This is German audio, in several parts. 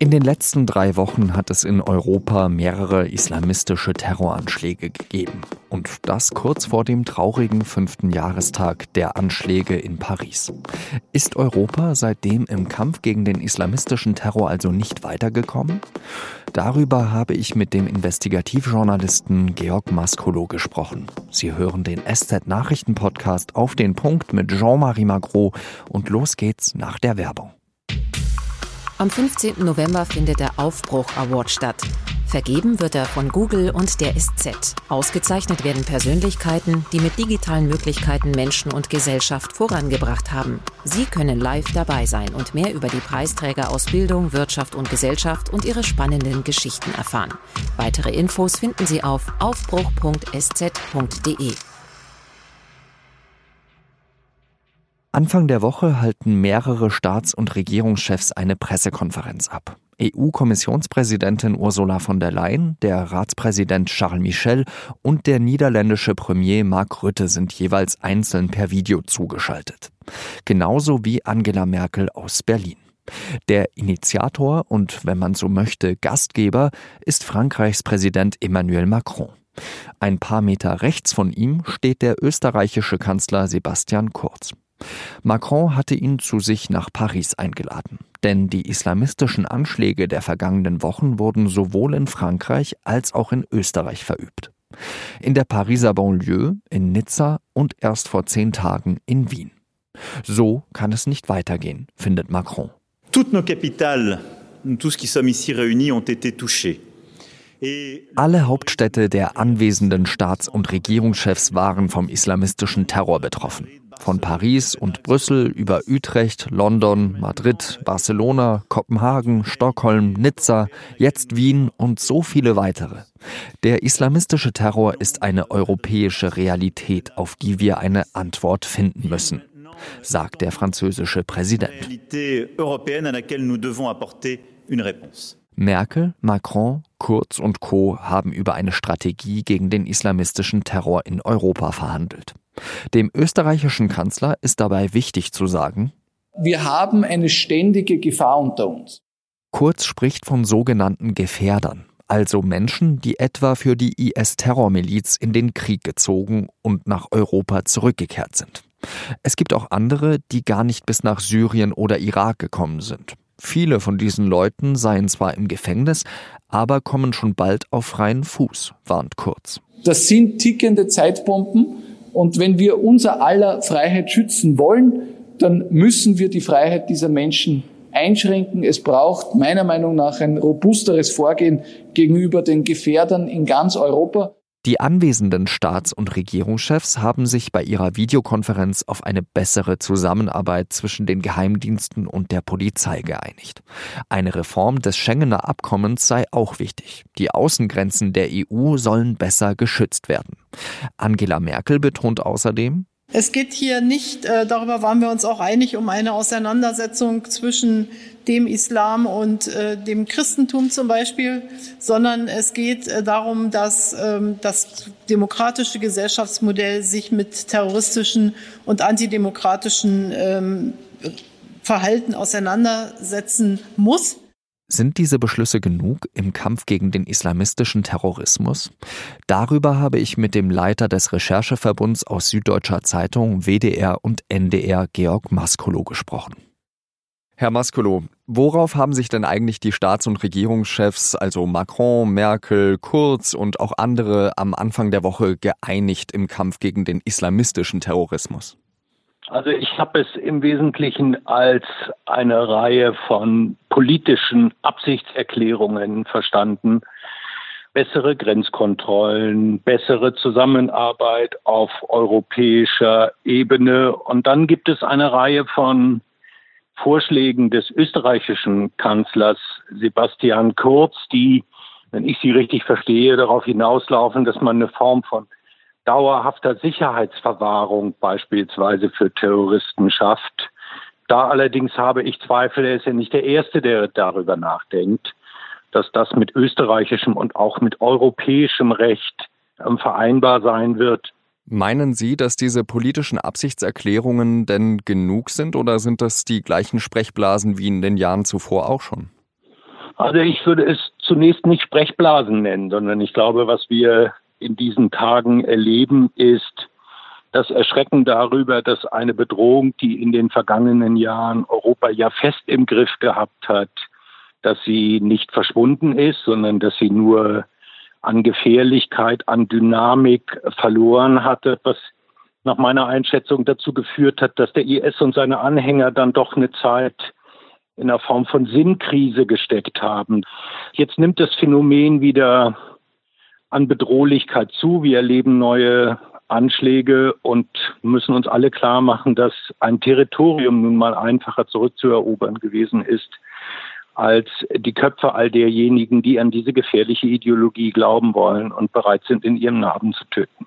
In den letzten drei Wochen hat es in Europa mehrere islamistische Terroranschläge gegeben. Und das kurz vor dem traurigen fünften Jahrestag der Anschläge in Paris. Ist Europa seitdem im Kampf gegen den islamistischen Terror also nicht weitergekommen? Darüber habe ich mit dem Investigativjournalisten Georg Maskolo gesprochen. Sie hören den SZ-Nachrichten-Podcast auf den Punkt mit Jean-Marie Magro und los geht's nach der Werbung. Am 15. November findet der Aufbruch Award statt. Vergeben wird er von Google und der SZ. Ausgezeichnet werden Persönlichkeiten, die mit digitalen Möglichkeiten Menschen und Gesellschaft vorangebracht haben. Sie können live dabei sein und mehr über die Preisträger aus Bildung, Wirtschaft und Gesellschaft und ihre spannenden Geschichten erfahren. Weitere Infos finden Sie auf aufbruch.sz.de. Anfang der Woche halten mehrere Staats- und Regierungschefs eine Pressekonferenz ab. EU-Kommissionspräsidentin Ursula von der Leyen, der Ratspräsident Charles Michel und der niederländische Premier Mark Rutte sind jeweils einzeln per Video zugeschaltet. Genauso wie Angela Merkel aus Berlin. Der Initiator und, wenn man so möchte, Gastgeber ist Frankreichs Präsident Emmanuel Macron. Ein paar Meter rechts von ihm steht der österreichische Kanzler Sebastian Kurz. Macron hatte ihn zu sich nach Paris eingeladen. Denn die islamistischen Anschläge der vergangenen Wochen wurden sowohl in Frankreich als auch in Österreich verübt. In der Pariser Banlieue, in Nizza und erst vor zehn Tagen in Wien. So kann es nicht weitergehen, findet Macron. Toutes nos capitales, tous qui sommes ici réunis, ont été touchés. Alle Hauptstädte der anwesenden Staats- und Regierungschefs waren vom islamistischen Terror betroffen. Von Paris und Brüssel über Utrecht, London, Madrid, Barcelona, Kopenhagen, Stockholm, Nizza, jetzt Wien und so viele weitere. Der islamistische Terror ist eine europäische Realität, auf die wir eine Antwort finden müssen, sagt der französische Präsident. Merkel, Macron, Kurz und Co. haben über eine Strategie gegen den islamistischen Terror in Europa verhandelt. Dem österreichischen Kanzler ist dabei wichtig zu sagen, wir haben eine ständige Gefahr unter uns. Kurz spricht von sogenannten Gefährdern, also Menschen, die etwa für die IS-Terrormiliz in den Krieg gezogen und nach Europa zurückgekehrt sind. Es gibt auch andere, die gar nicht bis nach Syrien oder Irak gekommen sind. Viele von diesen Leuten seien zwar im Gefängnis, aber kommen schon bald auf freien Fuß, warnt Kurz. Das sind tickende Zeitbomben und wenn wir unser aller Freiheit schützen wollen, dann müssen wir die Freiheit dieser Menschen einschränken. Es braucht meiner Meinung nach ein robusteres Vorgehen gegenüber den Gefährdern in ganz Europa. Die anwesenden Staats- und Regierungschefs haben sich bei ihrer Videokonferenz auf eine bessere Zusammenarbeit zwischen den Geheimdiensten und der Polizei geeinigt. Eine Reform des Schengener Abkommens sei auch wichtig. Die Außengrenzen der EU sollen besser geschützt werden. Angela Merkel betont außerdem, es geht hier nicht, äh, darüber waren wir uns auch einig, um eine Auseinandersetzung zwischen dem Islam und äh, dem Christentum zum Beispiel, sondern es geht äh, darum, dass ähm, das demokratische Gesellschaftsmodell sich mit terroristischen und antidemokratischen ähm, Verhalten auseinandersetzen muss. Sind diese Beschlüsse genug im Kampf gegen den islamistischen Terrorismus? Darüber habe ich mit dem Leiter des Rechercheverbunds aus Süddeutscher Zeitung, WDR und NDR, Georg Maskolo, gesprochen. Herr Maskolo, worauf haben sich denn eigentlich die Staats- und Regierungschefs, also Macron, Merkel, Kurz und auch andere am Anfang der Woche geeinigt im Kampf gegen den islamistischen Terrorismus? Also ich habe es im Wesentlichen als eine Reihe von politischen Absichtserklärungen verstanden. Bessere Grenzkontrollen, bessere Zusammenarbeit auf europäischer Ebene. Und dann gibt es eine Reihe von Vorschlägen des österreichischen Kanzlers Sebastian Kurz, die, wenn ich sie richtig verstehe, darauf hinauslaufen, dass man eine Form von dauerhafter Sicherheitsverwahrung beispielsweise für Terroristen schafft. Da allerdings habe ich Zweifel, er ist ja nicht der Erste, der darüber nachdenkt, dass das mit österreichischem und auch mit europäischem Recht ähm, vereinbar sein wird. Meinen Sie, dass diese politischen Absichtserklärungen denn genug sind oder sind das die gleichen Sprechblasen wie in den Jahren zuvor auch schon? Also ich würde es zunächst nicht Sprechblasen nennen, sondern ich glaube, was wir in diesen Tagen erleben, ist das Erschrecken darüber, dass eine Bedrohung, die in den vergangenen Jahren Europa ja fest im Griff gehabt hat, dass sie nicht verschwunden ist, sondern dass sie nur an Gefährlichkeit, an Dynamik verloren hatte, was nach meiner Einschätzung dazu geführt hat, dass der IS und seine Anhänger dann doch eine Zeit in einer Form von Sinnkrise gesteckt haben. Jetzt nimmt das Phänomen wieder an Bedrohlichkeit zu. Wir erleben neue Anschläge und müssen uns alle klar machen, dass ein Territorium nun mal einfacher zurückzuerobern gewesen ist als die Köpfe all derjenigen, die an diese gefährliche Ideologie glauben wollen und bereit sind, in ihrem Namen zu töten.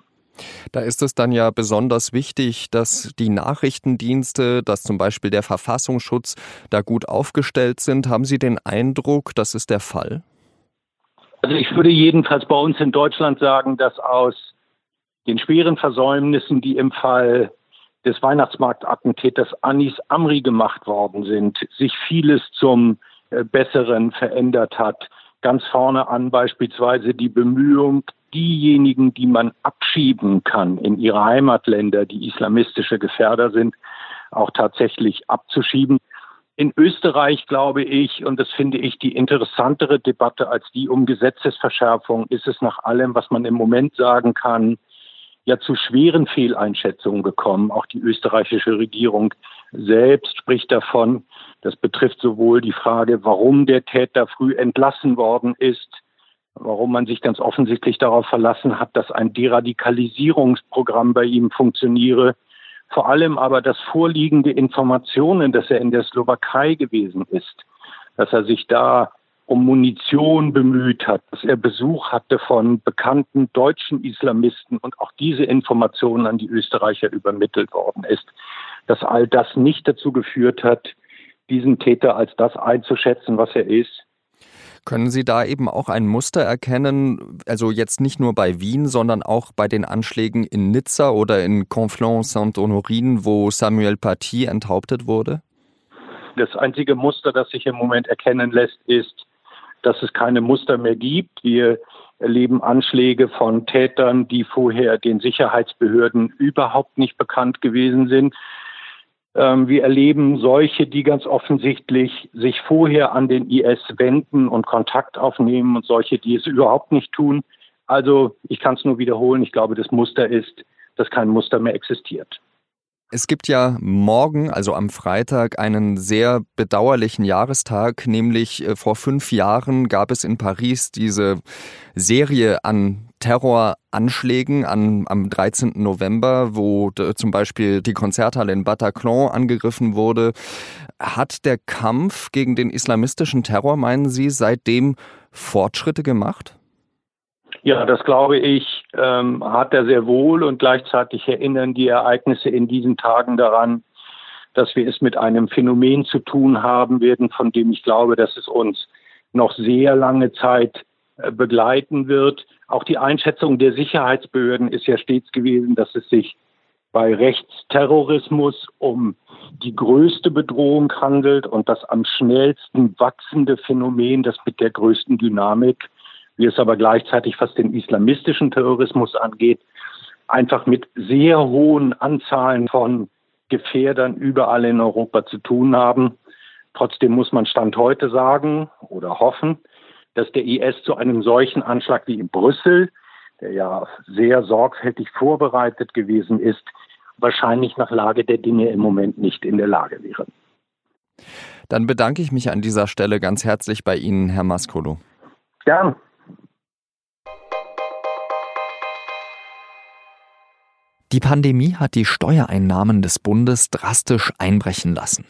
Da ist es dann ja besonders wichtig, dass die Nachrichtendienste, dass zum Beispiel der Verfassungsschutz da gut aufgestellt sind. Haben Sie den Eindruck, das ist der Fall? Also ich würde jedenfalls bei uns in Deutschland sagen, dass aus den schweren Versäumnissen, die im Fall des Weihnachtsmarktattentäters Anis Amri gemacht worden sind, sich vieles zum äh, Besseren verändert hat. Ganz vorne an beispielsweise die Bemühung, diejenigen, die man abschieben kann in ihre Heimatländer, die islamistische Gefährder sind, auch tatsächlich abzuschieben. In Österreich glaube ich, und das finde ich die interessantere Debatte als die um Gesetzesverschärfung, ist es nach allem, was man im Moment sagen kann, ja zu schweren Fehleinschätzungen gekommen. Auch die österreichische Regierung selbst spricht davon. Das betrifft sowohl die Frage, warum der Täter früh entlassen worden ist, warum man sich ganz offensichtlich darauf verlassen hat, dass ein Deradikalisierungsprogramm bei ihm funktioniere, vor allem aber das vorliegende Informationen, dass er in der Slowakei gewesen ist, dass er sich da um Munition bemüht hat, dass er Besuch hatte von bekannten deutschen Islamisten und auch diese Informationen an die Österreicher übermittelt worden ist, dass all das nicht dazu geführt hat, diesen Täter als das einzuschätzen, was er ist. Können Sie da eben auch ein Muster erkennen, also jetzt nicht nur bei Wien, sondern auch bei den Anschlägen in Nizza oder in Conflans-Saint-Honorin, wo Samuel Paty enthauptet wurde? Das einzige Muster, das sich im Moment erkennen lässt, ist, dass es keine Muster mehr gibt. Wir erleben Anschläge von Tätern, die vorher den Sicherheitsbehörden überhaupt nicht bekannt gewesen sind. Ähm, wir erleben solche, die ganz offensichtlich sich vorher an den IS wenden und Kontakt aufnehmen und solche, die es überhaupt nicht tun. Also ich kann es nur wiederholen. Ich glaube, das Muster ist, dass kein Muster mehr existiert. Es gibt ja morgen, also am Freitag, einen sehr bedauerlichen Jahrestag, nämlich äh, vor fünf Jahren gab es in Paris diese Serie an Terroranschlägen an, am 13. November, wo zum Beispiel die Konzerthalle in Bataclan angegriffen wurde. Hat der Kampf gegen den islamistischen Terror, meinen Sie, seitdem Fortschritte gemacht? Ja, das glaube ich, ähm, hat er sehr wohl und gleichzeitig erinnern die Ereignisse in diesen Tagen daran, dass wir es mit einem Phänomen zu tun haben werden, von dem ich glaube, dass es uns noch sehr lange Zeit äh, begleiten wird. Auch die Einschätzung der Sicherheitsbehörden ist ja stets gewesen, dass es sich bei Rechtsterrorismus um die größte Bedrohung handelt und das am schnellsten wachsende Phänomen, das mit der größten Dynamik wie es aber gleichzeitig, was den islamistischen Terrorismus angeht, einfach mit sehr hohen Anzahlen von Gefährdern überall in Europa zu tun haben. Trotzdem muss man Stand heute sagen oder hoffen, dass der IS zu einem solchen Anschlag wie in Brüssel, der ja sehr sorgfältig vorbereitet gewesen ist, wahrscheinlich nach Lage der Dinge im Moment nicht in der Lage wäre. Dann bedanke ich mich an dieser Stelle ganz herzlich bei Ihnen, Herr Maskolo. Gern. Die Pandemie hat die Steuereinnahmen des Bundes drastisch einbrechen lassen.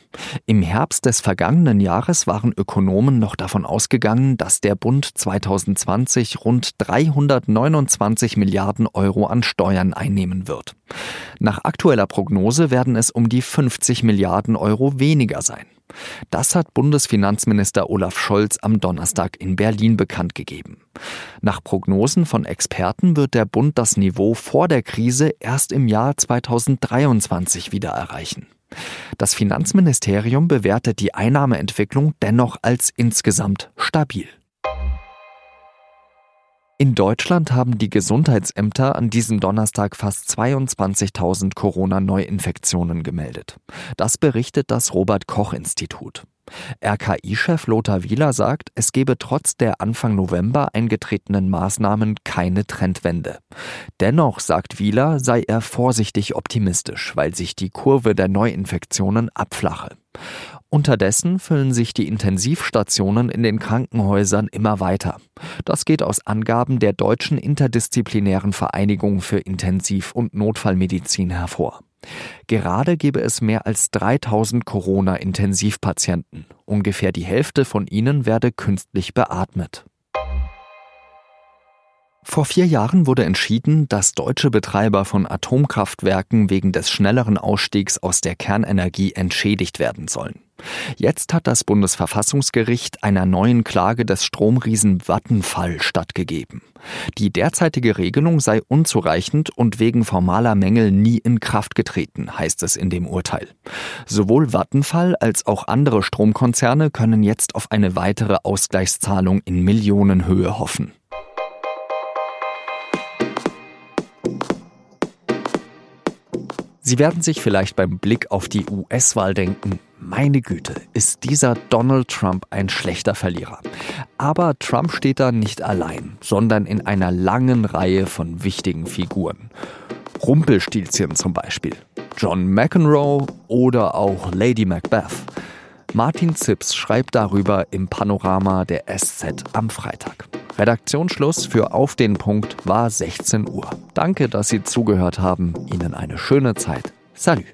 Im Herbst des vergangenen Jahres waren Ökonomen noch davon ausgegangen, dass der Bund 2020 rund 329 Milliarden Euro an Steuern einnehmen wird. Nach aktueller Prognose werden es um die 50 Milliarden Euro weniger sein. Das hat Bundesfinanzminister Olaf Scholz am Donnerstag in Berlin bekannt gegeben. Nach Prognosen von Experten wird der Bund das Niveau vor der Krise erst im Jahr 2023 wieder erreichen. Das Finanzministerium bewertet die Einnahmeentwicklung dennoch als insgesamt stabil. In Deutschland haben die Gesundheitsämter an diesem Donnerstag fast 22.000 Corona-Neuinfektionen gemeldet. Das berichtet das Robert Koch Institut. RKI-Chef Lothar Wieler sagt, es gebe trotz der Anfang November eingetretenen Maßnahmen keine Trendwende. Dennoch, sagt Wieler, sei er vorsichtig optimistisch, weil sich die Kurve der Neuinfektionen abflache. Unterdessen füllen sich die Intensivstationen in den Krankenhäusern immer weiter. Das geht aus Angaben der Deutschen Interdisziplinären Vereinigung für Intensiv- und Notfallmedizin hervor. Gerade gebe es mehr als 3000 Corona-Intensivpatienten. Ungefähr die Hälfte von ihnen werde künstlich beatmet. Vor vier Jahren wurde entschieden, dass deutsche Betreiber von Atomkraftwerken wegen des schnelleren Ausstiegs aus der Kernenergie entschädigt werden sollen. Jetzt hat das Bundesverfassungsgericht einer neuen Klage des Stromriesen Vattenfall stattgegeben. Die derzeitige Regelung sei unzureichend und wegen formaler Mängel nie in Kraft getreten, heißt es in dem Urteil. Sowohl Vattenfall als auch andere Stromkonzerne können jetzt auf eine weitere Ausgleichszahlung in Millionenhöhe hoffen. Sie werden sich vielleicht beim Blick auf die US-Wahl denken, meine Güte, ist dieser Donald Trump ein schlechter Verlierer. Aber Trump steht da nicht allein, sondern in einer langen Reihe von wichtigen Figuren. Rumpelstilzchen zum Beispiel, John McEnroe oder auch Lady Macbeth. Martin Zips schreibt darüber im Panorama der SZ am Freitag. Redaktionsschluss für Auf den Punkt war 16 Uhr. Danke, dass Sie zugehört haben. Ihnen eine schöne Zeit. Salut.